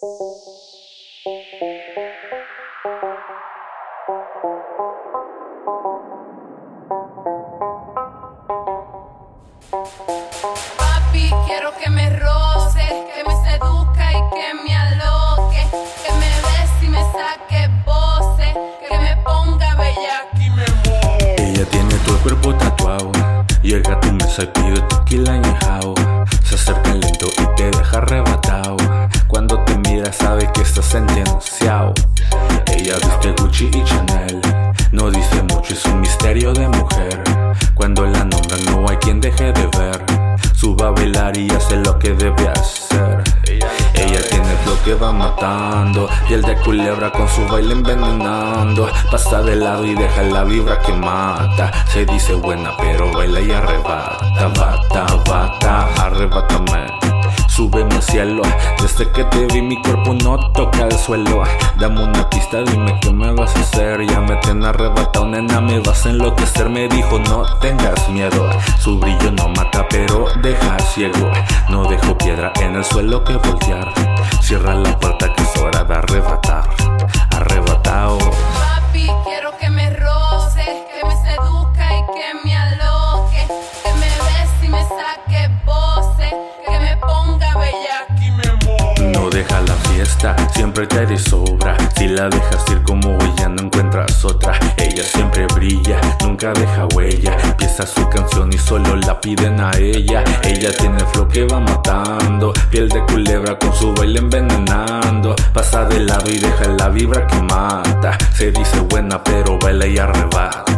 Papi, quiero que me roce, que me seduzca y que me aloque, que me bese y me saque voces, que me ponga bella y me mueve. Ella tiene todo el cuerpo tatuado y el gato me sacude tequila y bailar y hace lo que debe hacer. Ella tiene el flow que va matando y el de culebra con su baile envenenando. Pasa de lado y deja la vibra que mata. Se dice buena pero baila y arrebata, bata, bata, arrebata desde que te vi mi cuerpo no toca el suelo. Dame una pista, dime qué me vas a hacer. Ya me tiene arrebatado, nena, me vas a enloquecer. Me dijo no tengas miedo Su brillo no mata pero deja ciego No dejo piedra en el suelo que voltear. Cierra la puerta que es hora de arrebatar siempre te desobra. Si la dejas ir como ya no encuentras otra. Ella siempre brilla, nunca deja huella. Empieza su canción y solo la piden a ella. Ella tiene el flow que va matando. Piel de culebra con su baile envenenando. Pasa de lado y deja la vibra que mata. Se dice buena, pero baila y arrebata.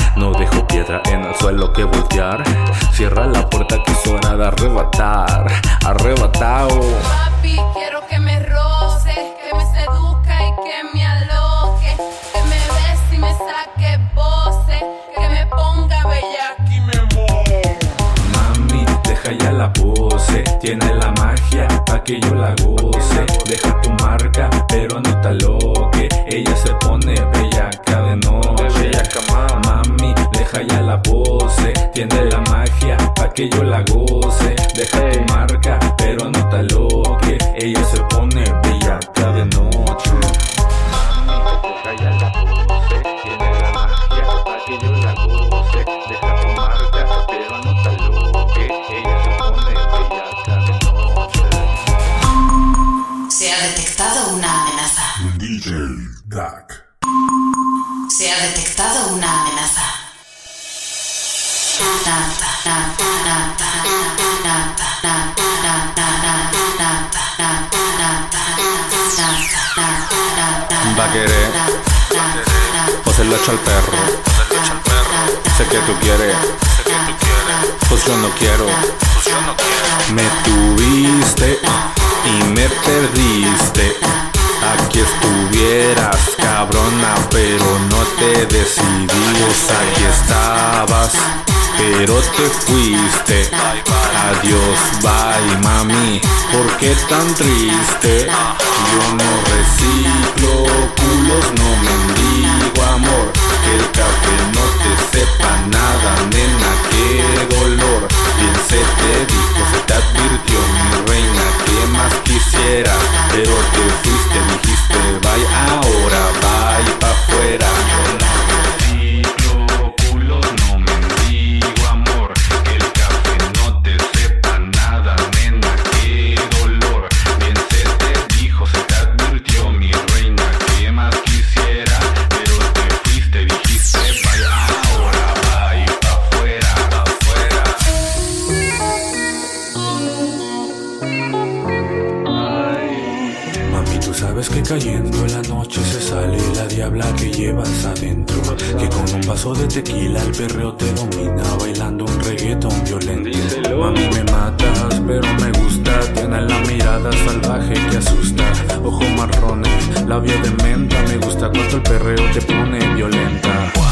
Papi, quiero que me roce Que me seduzca y que me aloque. Que me bese y me saque pose Que me ponga bella. Y me mueve Mami, deja ya la pose. Tiene la magia pa' que yo la se pone bellaca de noche. Mami, ya la pose Tiene la magia pa' que yo la goce Deja tu marca, pero no te aloque Ella se pone bellaca de noche Se ha detectado una amenaza. DJ Duck Se ha detectado una amenaza querer o se lo echa al perro. Sé que tú quieres, pues yo no quiero. Me tuviste y me perdiste. Aquí estuvieras, cabrona, pero no te decidí. Pues aquí estabas pero te fuiste. Adiós, bye, mami, ¿por qué tan triste? Yo no reciclo culos, no mendigo amor. Que el café no te sepa nada, la que llevas adentro. Que con un vaso de tequila el perreo te domina bailando un reggaetón violento. Mami me matas, pero me gusta. Tiene la mirada salvaje que asusta. Ojo marrones, labio de menta. Me gusta cuando el perreo te pone violenta.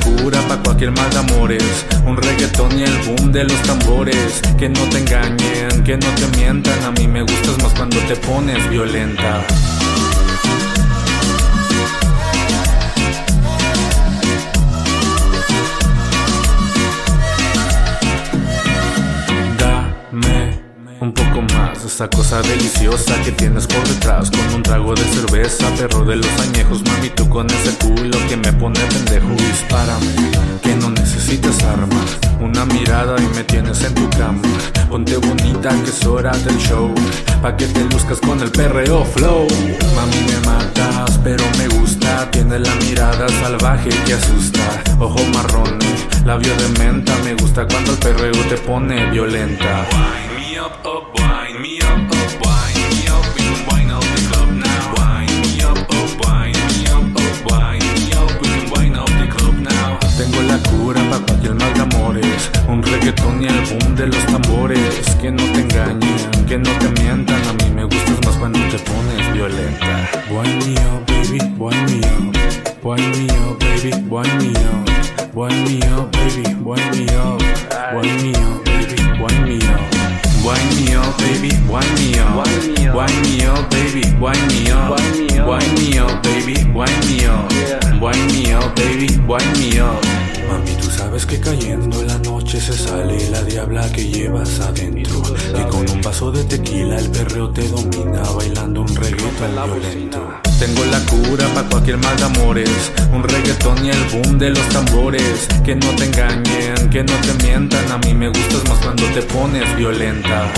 Cura para cualquier mal de amores. Un reggaetón y el boom de los tambores. Que no te engañen, que no te mientan. A mí me gustas más cuando te pones violenta. Dame un poco más, esa cosa deliciosa que tienes por detrás Con un trago de cerveza, perro de los añejos Mami, tú con ese culo que me pone pendejo Dispárame, que no necesitas armas Una mirada y me tienes en tu cama. Ponte bonita que es hora del show Pa' que te luzcas con el perreo flow. Mami, me matas, pero me gusta. Tiene la mirada salvaje que asusta. Ojo marrón, labio de menta. Me gusta cuando el perreo te pone violenta. Wind me up, up, wind me up, up, wind me up. Up me up Wind me up, baby, wind me up Wind me up, baby, wind me up Wind me up, baby, wind me up Mami, tú sabes que cayendo la noche se sale la diabla que llevas adentro. Y con un vaso de tequila el perreo te domina bailando un reggaetón violento. Tengo la cura para cualquier mal de amores. Un reggaetón y el boom de los tambores. Que no te engañen, que no te mientan. A mí me gustas más cuando te pones violenta.